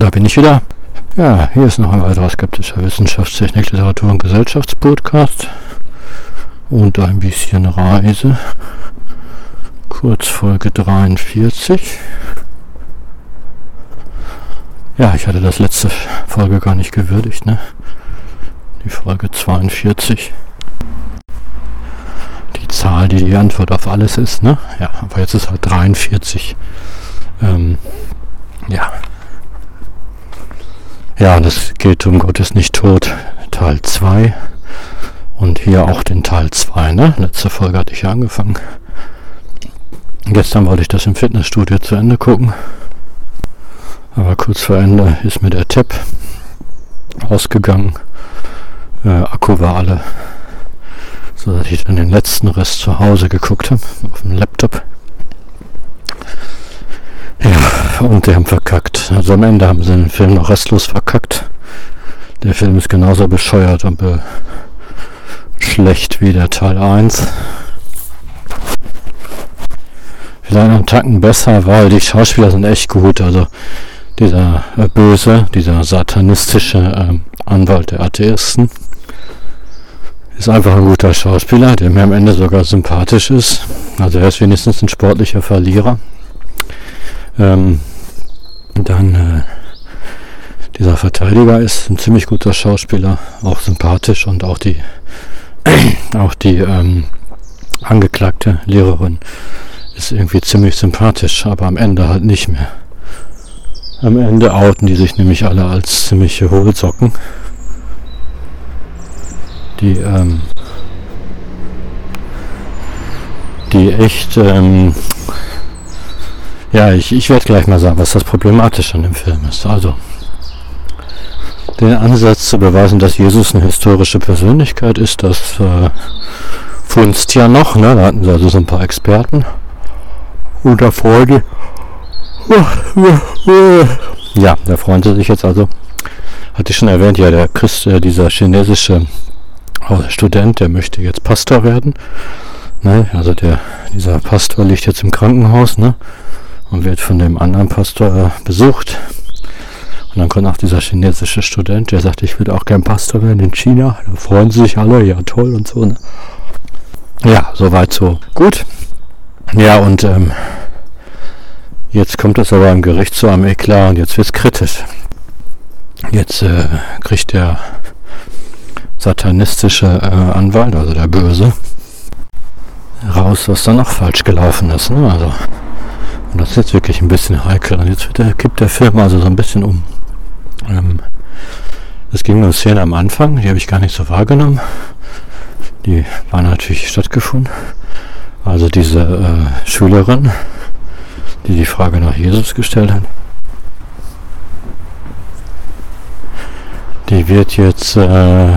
da bin ich wieder. Ja, hier ist noch ein weiterer skeptischer Wissenschaftstechnik, Literatur und Gesellschaftspodcast. Und ein bisschen Reise. Kurz Folge 43. Ja, ich hatte das letzte Folge gar nicht gewürdigt, ne? Die Folge 42. Die Zahl, die die Antwort auf alles ist, ne? Ja, aber jetzt ist halt 43. Ähm, ja. Ja, das geht um Gott ist nicht tot, Teil 2. Und hier auch den Teil 2, ne? Letzte Folge hatte ich ja angefangen. Gestern wollte ich das im Fitnessstudio zu Ende gucken. Aber kurz vor Ende ist mir der Tab ausgegangen. Äh, Akku war alle. So dass ich dann den letzten Rest zu Hause geguckt habe. Auf dem Laptop. Ja, und die haben verkackt. Also am Ende haben sie den Film noch restlos verkackt. Der Film ist genauso bescheuert und be schlecht wie der Teil 1. Vielleicht einen Tacken besser, weil die Schauspieler sind echt gut. Also dieser äh, böse, dieser satanistische äh, Anwalt der Atheisten ist einfach ein guter Schauspieler, der mir am Ende sogar sympathisch ist. Also er ist wenigstens ein sportlicher Verlierer. Ähm, dann äh, dieser Verteidiger ist ein ziemlich guter Schauspieler, auch sympathisch und auch die auch die ähm, angeklagte Lehrerin ist irgendwie ziemlich sympathisch, aber am Ende halt nicht mehr. Am Ende outen die sich nämlich alle als ziemliche Hohlsocken. Die, ähm, die echt ähm, ja, ich, ich werde gleich mal sagen, was das Problematische an dem Film ist. Also, den Ansatz zu beweisen, dass Jesus eine historische Persönlichkeit ist, das äh, funzt ja noch. Ne? Da hatten sie also so ein paar Experten unter Freude. Ja, da freuen sie sich jetzt also. Hatte ich schon erwähnt, ja, der Christ, äh, dieser chinesische Student, der möchte jetzt Pastor werden. Ne? Also der, dieser Pastor liegt jetzt im Krankenhaus, ne? Und wird von dem anderen Pastor besucht. Und dann kommt auch dieser chinesische Student, der sagt, ich würde auch gern Pastor werden in China. Da freuen sich alle, ja toll und so. Ne? Ja, soweit so gut. Ja, und ähm, jetzt kommt es aber im Gericht zu einem Eklat und jetzt wird es kritisch. Jetzt äh, kriegt der satanistische äh, Anwalt, also der Böse, raus, was da noch falsch gelaufen ist. Ne? Also und das ist jetzt wirklich ein bisschen heikel. Und jetzt der, kippt der Film also so ein bisschen um. Ähm, es ging um Szene am Anfang, die habe ich gar nicht so wahrgenommen. Die war natürlich stattgefunden. Also diese äh, Schülerin, die die Frage nach Jesus gestellt hat, die wird jetzt äh,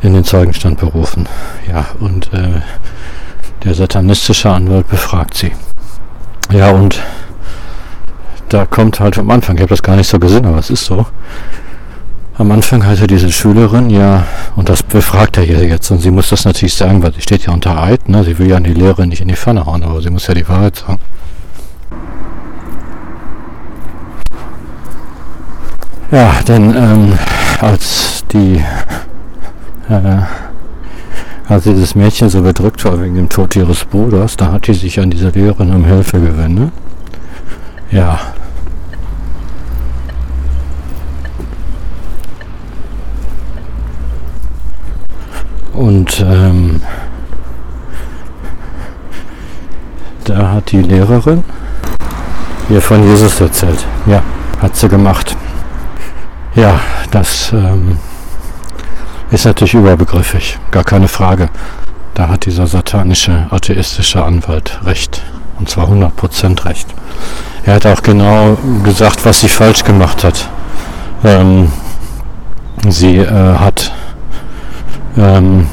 in den Zeugenstand berufen. Ja, und äh, der satanistische Anwalt befragt sie. Ja, und da kommt halt am Anfang, ich habe das gar nicht so gesehen, aber es ist so. Am Anfang hatte diese Schülerin ja, und das befragt er hier jetzt, und sie muss das natürlich sagen, weil sie steht ja unter Eid, ne? sie will ja die Lehrerin nicht in die Pfanne hauen, aber sie muss ja die Wahrheit sagen. Ja, denn ähm, als die äh, als dieses Mädchen so bedrückt war wegen dem Tod ihres Bruders, da hat sie sich an diese Lehrerin um Hilfe gewendet. Ja. Und ähm, da hat die Lehrerin ihr von Jesus erzählt. Ja, hat sie gemacht. Ja, das ähm, ist natürlich überbegriffig, gar keine Frage. Da hat dieser satanische, atheistische Anwalt recht. Und zwar 100% recht. Er hat auch genau gesagt, was sie falsch gemacht hat. Ähm, sie äh, hat ähm,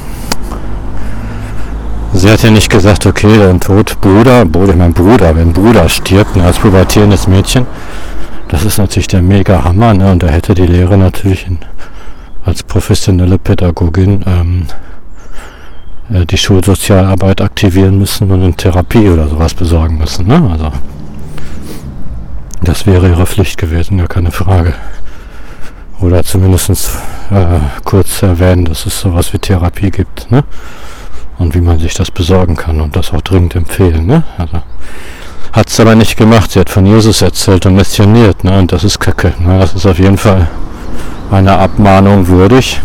sie hat ja nicht gesagt, okay, dein Tod, Bruder, Bruder, mein Bruder, wenn Bruder stirbt, ne, als pubertierendes Mädchen, das ist natürlich der mega Hammer, ne, und da hätte die Lehre natürlich in als professionelle Pädagogin ähm, äh, die Schulsozialarbeit aktivieren müssen und eine Therapie oder sowas besorgen müssen. Ne? Also Das wäre ihre Pflicht gewesen, gar keine Frage. Oder zumindest äh, kurz erwähnen, dass es sowas wie Therapie gibt, ne? Und wie man sich das besorgen kann und das auch dringend empfehlen, ne? Also hat es aber nicht gemacht. Sie hat von Jesus erzählt und missioniert, ne? Und das ist Kacke. Ne? Das ist auf jeden Fall eine Abmahnung würdig.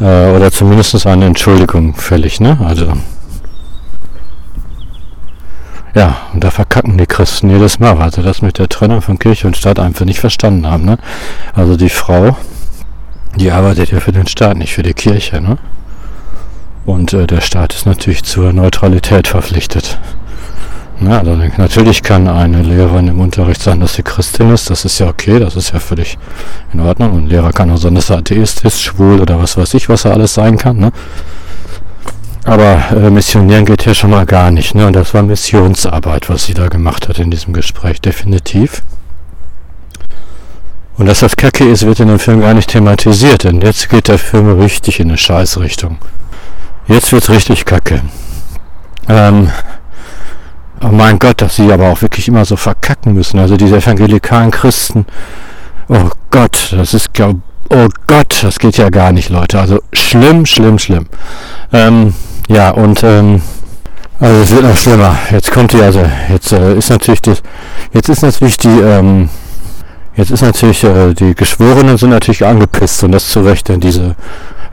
Äh, oder zumindest eine Entschuldigung fällig, ne? Also ja, und da verkacken die Christen jedes Mal, weil sie das mit der Trennung von Kirche und Staat einfach nicht verstanden haben. Ne? Also die Frau, die arbeitet ja für den Staat, nicht für die Kirche. Ne? Und äh, der Staat ist natürlich zur Neutralität verpflichtet. Ne? Also natürlich kann eine Lehrerin im Unterricht sagen, dass sie Christin ist. Das ist ja okay, das ist ja völlig in Ordnung. Und ein Lehrer kann auch sagen, dass er Atheist ist, schwul oder was weiß ich, was er alles sein kann. Ne? Aber äh, missionieren geht ja schon mal gar nicht. Ne? Und das war Missionsarbeit, was sie da gemacht hat in diesem Gespräch, definitiv. Und dass das Kacke ist, wird in dem Film gar nicht thematisiert, denn jetzt geht der Film richtig in eine Scheißrichtung. Jetzt wird's richtig Kacke. Ähm, oh mein Gott, dass sie aber auch wirklich immer so verkacken müssen. Also diese evangelikalen Christen, oh Gott, das ist, oh Gott, das geht ja gar nicht, Leute. Also schlimm, schlimm, schlimm. Ähm, ja, und ähm, also es wird noch schlimmer. Jetzt kommt die, also jetzt äh, ist natürlich das, jetzt ist natürlich die, ähm, jetzt ist natürlich äh, die Geschworenen sind natürlich angepisst und das zu Recht, denn diese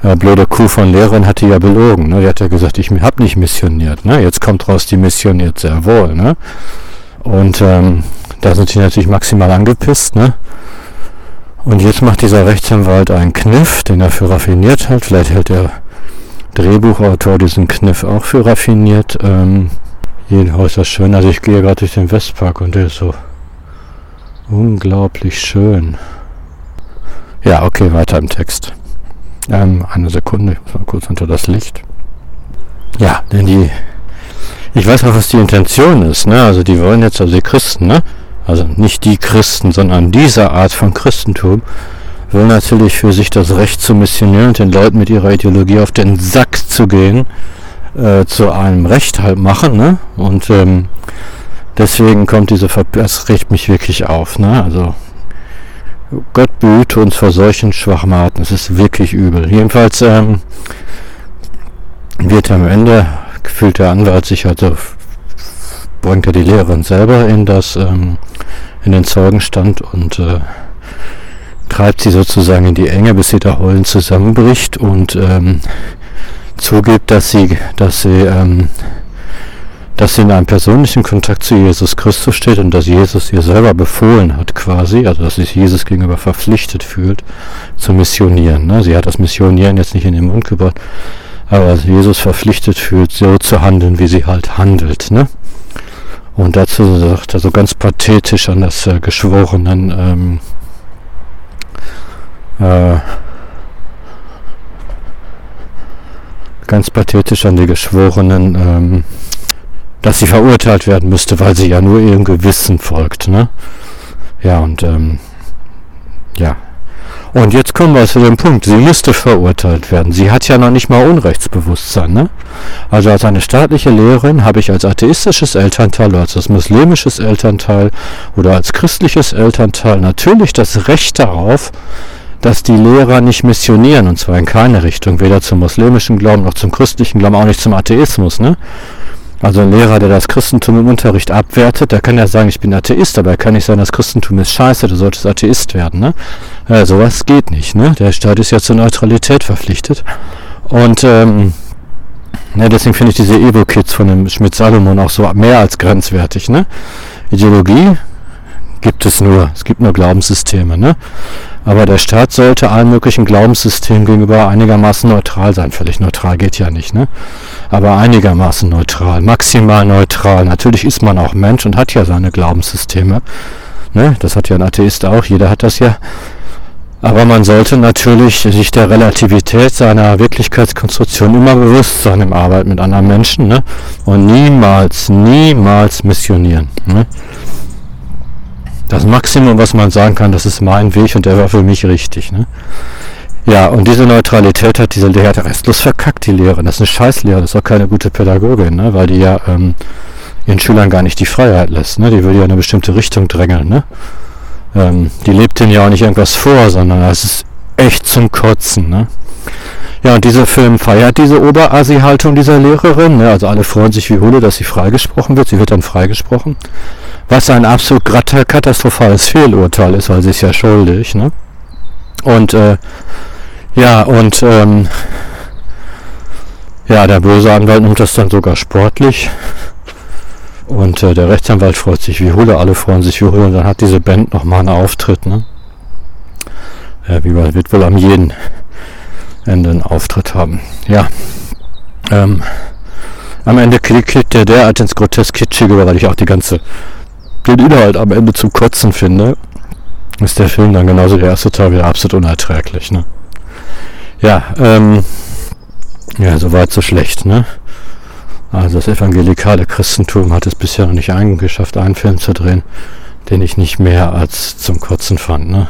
äh, blöde Kuh von Lehrerin hat die ja belogen. Ne? Die hat ja gesagt, ich habe nicht missioniert. Ne? Jetzt kommt raus, die missioniert sehr wohl. Ne? Und ähm, da sind die natürlich maximal angepisst. Ne? Und jetzt macht dieser Rechtsanwalt einen Kniff, den er für raffiniert hat. Vielleicht hält er Drehbuchautor diesen Kniff auch für raffiniert. Ähm, jedenfalls das schön. Also ich gehe gerade durch den Westpark und der ist so unglaublich schön. Ja, okay, weiter im Text. Ähm, eine Sekunde, ich muss mal kurz unter das Licht. Ja, denn die, ich weiß auch, was die Intention ist, ne? Also die wollen jetzt, also die Christen, ne? Also nicht die Christen, sondern diese Art von Christentum will natürlich für sich das Recht zu missionieren und den Leuten mit ihrer Ideologie auf den Sack zu gehen, äh, zu einem Recht halt machen, ne? Und ähm, deswegen kommt diese Ver das regt mich wirklich auf, ne? Also Gott behüte uns vor solchen Schwachmaten. Es ist wirklich übel. Jedenfalls ähm, wird am Ende gefühlt der Anwalt sich also bringt er die Lehrerin selber in das ähm, in den Zeugenstand und äh, treibt sie sozusagen in die Enge, bis sie da heulend zusammenbricht und ähm, zugibt, dass sie, dass sie, ähm, dass sie in einem persönlichen Kontakt zu Jesus Christus steht und dass Jesus ihr selber befohlen hat quasi, also dass sich Jesus gegenüber verpflichtet fühlt, zu missionieren. Ne? Sie hat das Missionieren jetzt nicht in den Mund gebracht, aber Jesus verpflichtet fühlt, so zu handeln, wie sie halt handelt. Ne? Und dazu sagt er so ganz pathetisch an das äh, geschworenen ähm, äh, ganz pathetisch an die Geschworenen, ähm, dass sie verurteilt werden müsste, weil sie ja nur ihrem Gewissen folgt. Ne? Ja, und ähm, ja. Und jetzt kommen wir zu dem Punkt, sie müsste verurteilt werden. Sie hat ja noch nicht mal Unrechtsbewusstsein. Ne? Also als eine staatliche Lehrerin habe ich als atheistisches Elternteil oder als muslimisches Elternteil oder als christliches Elternteil natürlich das Recht darauf, dass die Lehrer nicht missionieren, und zwar in keine Richtung, weder zum muslimischen Glauben noch zum christlichen Glauben, auch nicht zum Atheismus. Ne? Also ein Lehrer, der das Christentum im Unterricht abwertet, der kann ja sagen, ich bin Atheist, aber er kann nicht sagen, das Christentum ist scheiße, du solltest Atheist werden. Ne? Äh, sowas geht nicht. Ne? Der Staat ist ja zur Neutralität verpflichtet. Und ähm, ja, deswegen finde ich diese Evo-Kids von dem Schmidt-Salomon auch so mehr als grenzwertig. Ne? Ideologie gibt es nur. Es gibt nur Glaubenssysteme. Ne? Aber der Staat sollte allen möglichen Glaubenssystemen gegenüber einigermaßen neutral sein. Völlig neutral geht ja nicht, ne? Aber einigermaßen neutral, maximal neutral. Natürlich ist man auch Mensch und hat ja seine Glaubenssysteme. Ne? Das hat ja ein Atheist auch, jeder hat das ja. Aber man sollte natürlich sich der Relativität seiner Wirklichkeitskonstruktion immer bewusst sein im Arbeit mit anderen Menschen ne? und niemals, niemals missionieren. Ne? Das Maximum, was man sagen kann, das ist mein Weg und der war für mich richtig. Ne? Ja, und diese Neutralität hat diese Lehre restlos verkackt, die Lehre. Das ist eine Scheißlehre, das ist auch keine gute Pädagogin, ne? weil die ja ähm, ihren Schülern gar nicht die Freiheit lässt. Ne? Die würde ja in eine bestimmte Richtung drängeln. Ne? Ähm, die lebt denen ja auch nicht irgendwas vor, sondern es ist echt zum Kotzen. Ne? Ja, und dieser Film feiert diese Oberasi-Haltung dieser Lehrerin. Ne? Also alle freuen sich wie Hulle, dass sie freigesprochen wird. Sie wird dann freigesprochen. Was ein absolut katastrophales Fehlurteil ist, weil sie ist ja schuldig. Ne? Und äh, ja, und ähm, ja, der böse Anwalt nimmt das dann sogar sportlich. Und äh, der Rechtsanwalt freut sich wie Hulle, alle freuen sich wie Hulle. Und dann hat diese Band nochmal einen Auftritt. Ne? Ja, wie man wird wohl am jeden Ende einen Auftritt haben. Ja. Ähm, am Ende klickt der derart ins grotesk Kitschige, weil ich auch die ganze den Inhalt am Ende zum Kotzen finde, ist der Film dann genauso der erste Teil wieder absolut unerträglich. Ne? Ja, ähm, ja, soweit so schlecht. Ne? Also das evangelikale Christentum hat es bisher noch nicht eingeschafft, einen Film zu drehen, den ich nicht mehr als zum Kotzen fand. Ne?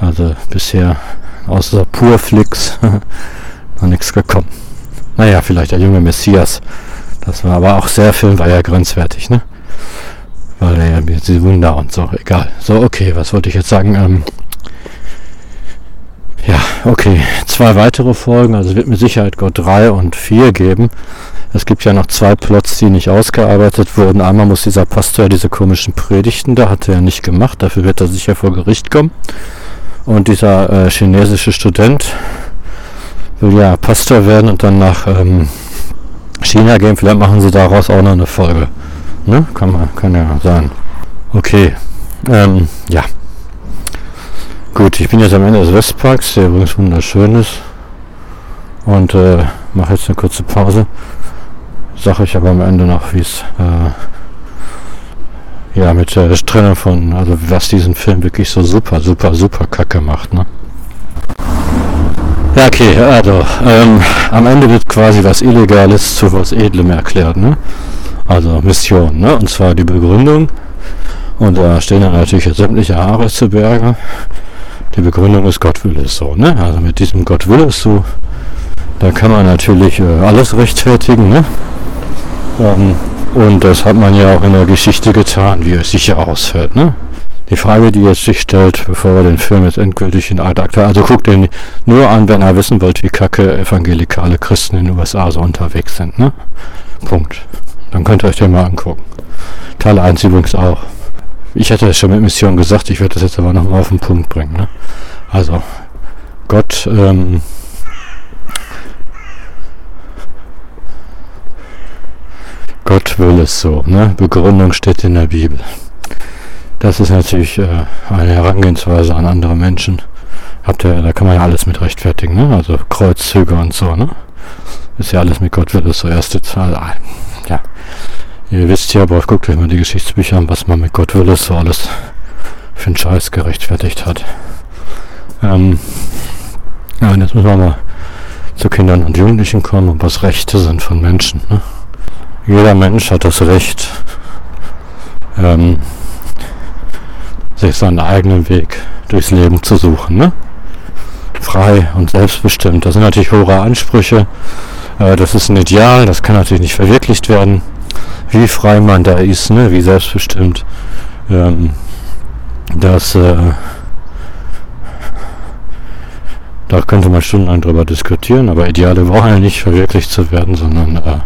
Also bisher außer Purflix noch nichts gekommen. Naja, vielleicht der junge Messias. Das war aber auch sehr Film, war ja grenzwertig, ne? Weil er ja diese Wunder und so, egal. So, okay, was wollte ich jetzt sagen? Ähm, ja, okay. Zwei weitere Folgen, also wird mit Sicherheit Gott 3 und 4 geben. Es gibt ja noch zwei Plots, die nicht ausgearbeitet wurden. Einmal muss dieser Pastor diese komischen Predigten, da hat er nicht gemacht, dafür wird er sicher vor Gericht kommen. Und dieser äh, chinesische Student will ja Pastor werden und dann nach ähm, China gehen. Vielleicht machen sie daraus auch noch eine Folge. Ne? Kann, man, kann ja sein. Okay. Ähm, ja. Gut, ich bin jetzt am Ende des Westparks, der übrigens wunderschön ist. Und äh, mache jetzt eine kurze Pause. Sage ich aber am Ende noch, wie es äh, ja, mit der Trennung von, also was diesen Film wirklich so super, super, super kacke macht, ne? Ja, okay, also, ähm, am Ende wird quasi was Illegales zu was Edlem erklärt, ne? Also Mission, ne? Und zwar die Begründung. Und da stehen dann natürlich sämtliche Haare zu Berge. Die Begründung ist Gott will es so, ne? Also mit diesem Gott will es so, da kann man natürlich äh, alles rechtfertigen, ne? Ähm, und das hat man ja auch in der Geschichte getan, wie es sicher ausfällt. Ne? Die Frage, die jetzt sich stellt, bevor wir den Film jetzt endgültig in Ad acta, also guckt den nur an, wenn ihr wissen wollt, wie kacke evangelikale Christen in den USA so unterwegs sind. Ne? Punkt. Dann könnt ihr euch den mal angucken. Teil 1 übrigens auch. Ich hatte es schon mit Mission gesagt, ich werde das jetzt aber nochmal auf den Punkt bringen. Ne? Also, Gott ähm, Gott will es so. Ne? Begründung steht in der Bibel. Das ist natürlich äh, eine Herangehensweise an andere Menschen. Habt ihr, da kann man ja alles mit rechtfertigen, ne? Also Kreuzzüge und so, ne? Ist ja alles mit Gott will es so erste Zahl. Ja. Ihr wisst ja, aber guckt euch mal die Geschichtsbücher an, was man mit Gott will es so alles für einen Scheiß gerechtfertigt hat. Ähm, ja, und jetzt müssen wir mal zu Kindern und Jugendlichen kommen und was Rechte sind von Menschen, ne? Jeder Mensch hat das Recht, ähm, sich seinen eigenen Weg durchs Leben zu suchen. Ne? Frei und selbstbestimmt. Das sind natürlich hohe Ansprüche. Äh, das ist ein Ideal, das kann natürlich nicht verwirklicht werden. Wie frei man da ist, ne? wie selbstbestimmt. Ähm, das, äh, da könnte man stundenlang drüber diskutieren, aber Ideale brauchen ja nicht verwirklicht zu werden, sondern äh,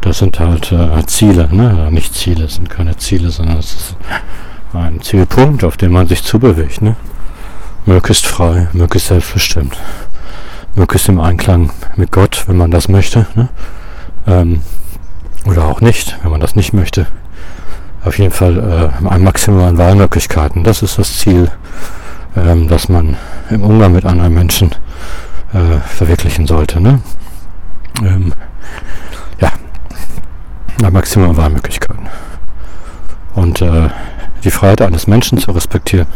das sind halt äh, Ziele, ne? Nicht Ziele, sind keine Ziele, sondern es ist ein Zielpunkt, auf den man sich zubewegt, ne? Möglichst frei, möglichst selbstbestimmt, möglichst im Einklang mit Gott, wenn man das möchte, ne? Ähm, oder auch nicht, wenn man das nicht möchte. Auf jeden Fall äh, ein Maximum an Wahlmöglichkeiten. Das ist das Ziel, ähm, das man im Umgang mit anderen Menschen äh, verwirklichen sollte. Ne? Ähm, ja, Maximum Wahlmöglichkeiten. Und äh, die Freiheit eines Menschen zu respektieren.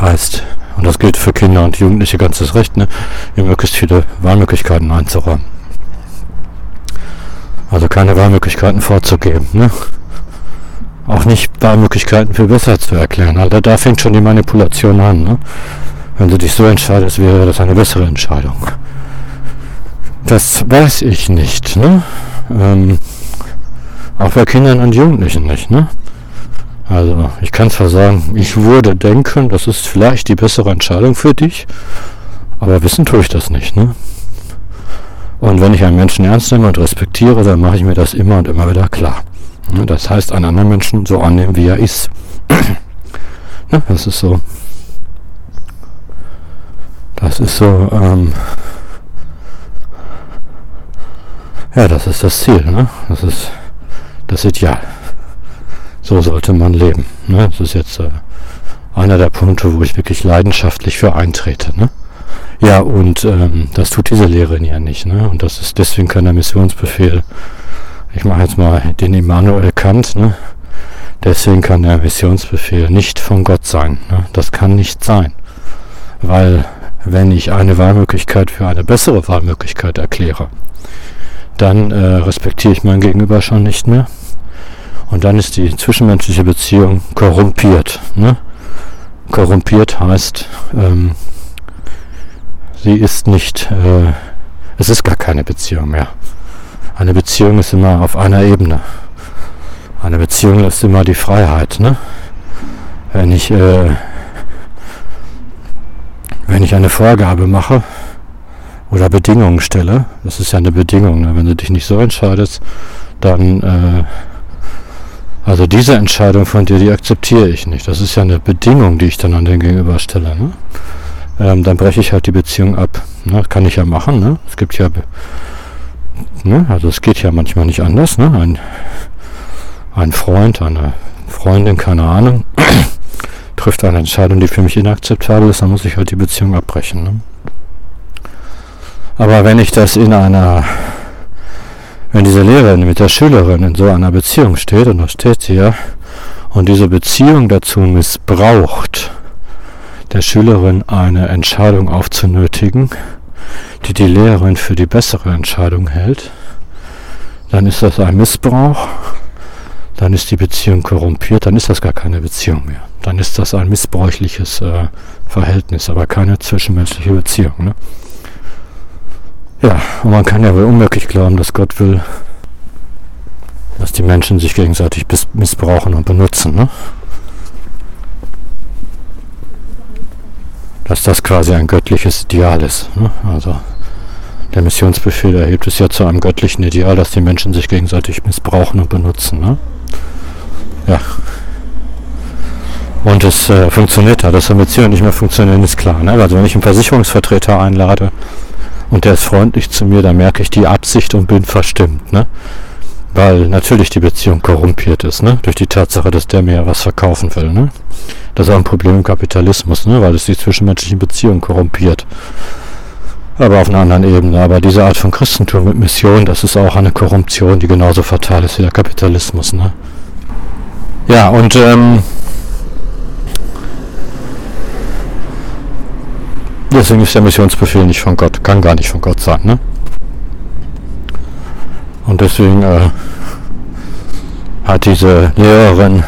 Heißt, und das gilt für Kinder und Jugendliche ganzes Recht, ne, ihr möglichst viele Wahlmöglichkeiten einzuräumen. Also keine Wahlmöglichkeiten vorzugeben. Ne? Auch nicht Wahlmöglichkeiten für besser zu erklären. Also da fängt schon die Manipulation an. Ne? Wenn du dich so entscheidest, wäre das eine bessere Entscheidung. Das weiß ich nicht, ne? Ähm, auch bei Kindern und Jugendlichen nicht, ne? Also, ich kann zwar sagen, ich würde denken, das ist vielleicht die bessere Entscheidung für dich, aber wissen tue ich das nicht, ne? Und wenn ich einen Menschen ernst nehme und respektiere, dann mache ich mir das immer und immer wieder klar. Ne? Das heißt, einen anderen Menschen so annehmen, wie er ist. ne? Das ist so. Das ist so. Ähm, ja, das ist das Ziel. Ne? Das ist das Ideal. So sollte man leben. Ne? Das ist jetzt äh, einer der Punkte, wo ich wirklich leidenschaftlich für eintrete. Ne? Ja, und ähm, das tut diese Lehrerin ja nicht. Ne? Und das ist deswegen kein Missionsbefehl. Ich mache jetzt mal den Immanuel Kant. Ne? Deswegen kann der Missionsbefehl nicht von Gott sein. Ne? Das kann nicht sein. Weil wenn ich eine Wahlmöglichkeit für eine bessere Wahlmöglichkeit erkläre, dann äh, respektiere ich mein Gegenüber schon nicht mehr. Und dann ist die zwischenmenschliche Beziehung korrumpiert. Ne? Korrumpiert heißt, ähm, sie ist nicht, äh, es ist gar keine Beziehung mehr. Eine Beziehung ist immer auf einer Ebene. Eine Beziehung ist immer die Freiheit. Ne? Wenn ich, äh, wenn ich eine Vorgabe mache oder Bedingungen stelle, das ist ja eine Bedingung, ne? wenn du dich nicht so entscheidest, dann, äh, also diese Entscheidung von dir, die akzeptiere ich nicht. Das ist ja eine Bedingung, die ich dann an den Gegenüber stelle. Ne? ähm, dann breche ich halt die Beziehung ab. Ne? Kann ich ja machen. Ne? Es gibt ja, ne? also es geht ja manchmal nicht anders. Ne? Ein, ein Freund, eine Freundin, keine Ahnung, trifft eine Entscheidung, die für mich inakzeptabel ist, dann muss ich halt die Beziehung abbrechen. Ne? Aber wenn ich das in einer, wenn diese Lehrerin mit der Schülerin in so einer Beziehung steht, und da steht sie ja, und diese Beziehung dazu missbraucht, der Schülerin eine Entscheidung aufzunötigen, die die Lehrerin für die bessere Entscheidung hält, dann ist das ein Missbrauch, dann ist die Beziehung korrumpiert, dann ist das gar keine Beziehung mehr. Dann ist das ein missbräuchliches äh, Verhältnis, aber keine zwischenmenschliche Beziehung. Ne? Ja, und man kann ja wohl unmöglich glauben, dass Gott will, dass die Menschen sich gegenseitig missbrauchen und benutzen. Ne? dass das quasi ein göttliches Ideal ist. Ne? Also der Missionsbefehl erhebt es ja zu einem göttlichen Ideal, dass die Menschen sich gegenseitig missbrauchen und benutzen. Ne? Ja. Und es äh, funktioniert da, dass eine Beziehung nicht mehr funktionieren, ist klar. Ne? Also wenn ich einen Versicherungsvertreter einlade und der ist freundlich zu mir, dann merke ich die Absicht und bin verstimmt. Ne? Weil natürlich die Beziehung korrumpiert ist, ne? Durch die Tatsache, dass der mir was verkaufen will, ne? Das ist auch ein Problem im Kapitalismus, ne? Weil es die zwischenmenschlichen Beziehungen korrumpiert. Aber auf einer anderen Ebene. Aber diese Art von Christentum mit Mission, das ist auch eine Korruption, die genauso fatal ist wie der Kapitalismus, ne? Ja, und ähm, deswegen ist der Missionsbefehl nicht von Gott, kann gar nicht von Gott sein, ne? Und deswegen äh, hat diese Lehrerin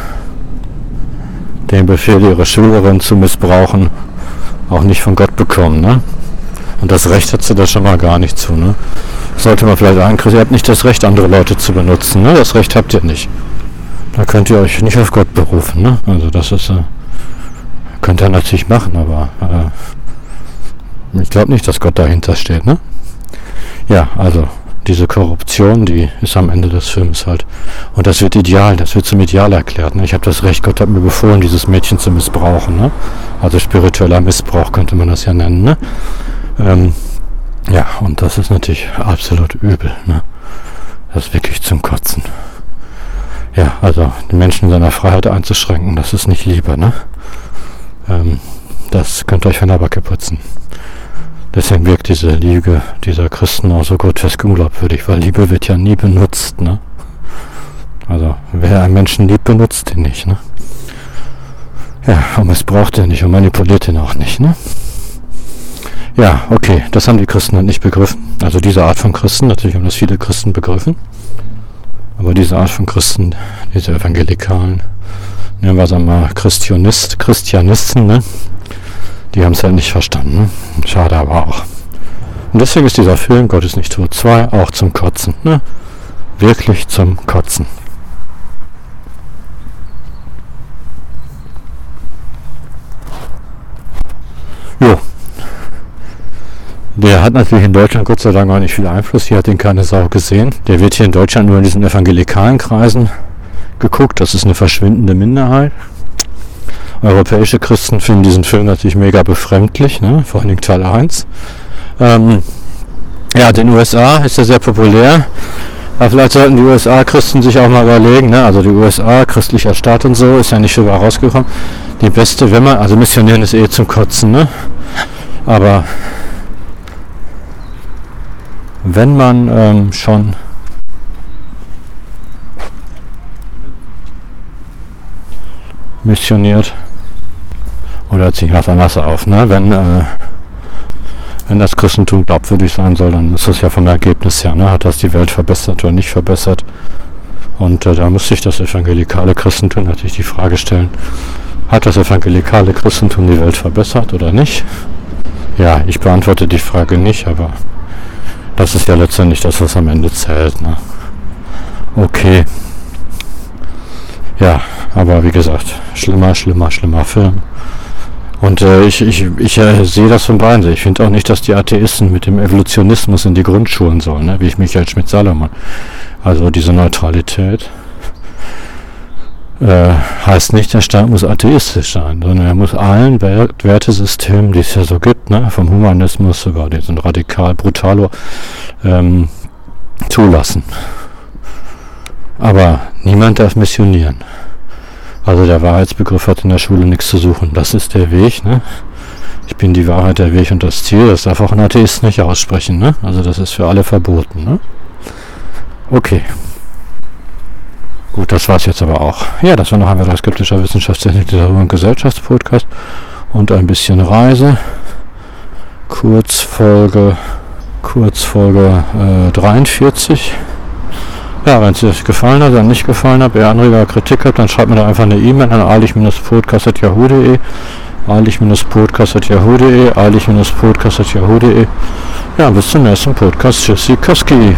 den Befehl, ihre Schülerin zu missbrauchen, auch nicht von Gott bekommen. Ne? Und das Recht hat sie da schon mal gar nicht zu. Ne? Sollte man vielleicht einkriegen, ihr habt nicht das Recht, andere Leute zu benutzen. Ne? Das Recht habt ihr nicht. Da könnt ihr euch nicht auf Gott berufen. Ne? Also das ist, äh, könnt ihr natürlich machen, aber äh, ich glaube nicht, dass Gott dahinter steht. Ne? Ja, also diese Korruption, die ist am Ende des Films halt. Und das wird ideal, das wird zum Ideal erklärt. Ne? Ich habe das Recht, Gott hat mir befohlen, dieses Mädchen zu missbrauchen. Ne? Also spiritueller Missbrauch könnte man das ja nennen. Ne? Ähm, ja, und das ist natürlich absolut übel. Ne? Das ist wirklich zum Kotzen. Ja, also die Menschen in seiner Freiheit einzuschränken, das ist nicht Liebe. Ne? Ähm, das könnt ihr euch von der Backe putzen. Deswegen wirkt diese Liebe dieser Christen auch so grotesk unglaubwürdig, weil Liebe wird ja nie benutzt, ne? Also, wer einen Menschen liebt, benutzt ihn nicht, ne? Ja, und missbraucht ihn nicht und manipuliert ihn auch nicht, ne? Ja, okay, das haben die Christen halt nicht begriffen. Also diese Art von Christen, natürlich haben das viele Christen begriffen. Aber diese Art von Christen, diese Evangelikalen, nehmen wir es einmal Christianist, Christianisten, ne? Die haben es halt nicht verstanden. Schade aber auch. Und deswegen ist dieser Film Gott ist nicht tot 2 auch zum Kotzen. Ne? Wirklich zum Kotzen. Jo. Der hat natürlich in Deutschland Gott sei Dank auch nicht viel Einfluss. Hier hat ihn keine Sau gesehen. Der wird hier in Deutschland nur in diesen evangelikalen Kreisen geguckt. Das ist eine verschwindende Minderheit. Europäische Christen finden diesen Film natürlich mega befremdlich, ne? vor allem Teil 1. Ähm, ja, den USA ist er sehr populär. Aber vielleicht sollten die USA-Christen sich auch mal überlegen, ne? also die USA, christlicher Staat und so, ist ja nicht so rausgekommen. Die beste, wenn man, also missionieren ist eh zum Kotzen, ne? aber wenn man ähm, schon missioniert oder ziehe ich was anders auf, ne? wenn äh, wenn das Christentum glaubwürdig sein soll, dann ist das ja vom Ergebnis her, ne? hat das die Welt verbessert oder nicht verbessert. Und äh, da muss sich das evangelikale Christentum natürlich die Frage stellen, hat das evangelikale Christentum die Welt verbessert oder nicht? Ja, ich beantworte die Frage nicht, aber das ist ja letztendlich das, was am Ende zählt. Ne? Okay. Ja, aber wie gesagt, schlimmer, schlimmer, schlimmer Film. Und äh, ich, ich, ich äh, sehe das von beiden. Ich finde auch nicht, dass die Atheisten mit dem Evolutionismus in die Grundschulen sollen, ne? wie ich Michael Schmidt-Salomon. Also diese Neutralität äh, heißt nicht, der Staat muss atheistisch sein, sondern er muss allen Wertesystemen, die es ja so gibt, ne? vom Humanismus über diesen radikal brutalo, ähm, zulassen. Aber niemand darf missionieren. Also der Wahrheitsbegriff hat in der Schule nichts zu suchen. Das ist der Weg. Ne? Ich bin die Wahrheit, der Weg und das Ziel. Das darf auch ein Atheist nicht aussprechen. Ne? Also das ist für alle verboten. Ne? Okay. Gut, das war's jetzt aber auch. Ja, das war noch einmal der skeptischer Wissenschaftstechnik und Gesellschaftspodcast und ein bisschen Reise. Kurzfolge, Kurzfolge äh, 43. Ja, wenn es euch gefallen hat oder nicht gefallen hat, ihr Anreger Kritik habt, dann schreibt mir doch einfach eine E-Mail an eilig-podcast.yahoo.de eilig-podcast.yahoo.de eilig-podcast.yahoo.de Ja, bis zum nächsten Podcast. Tschüssi, Koski.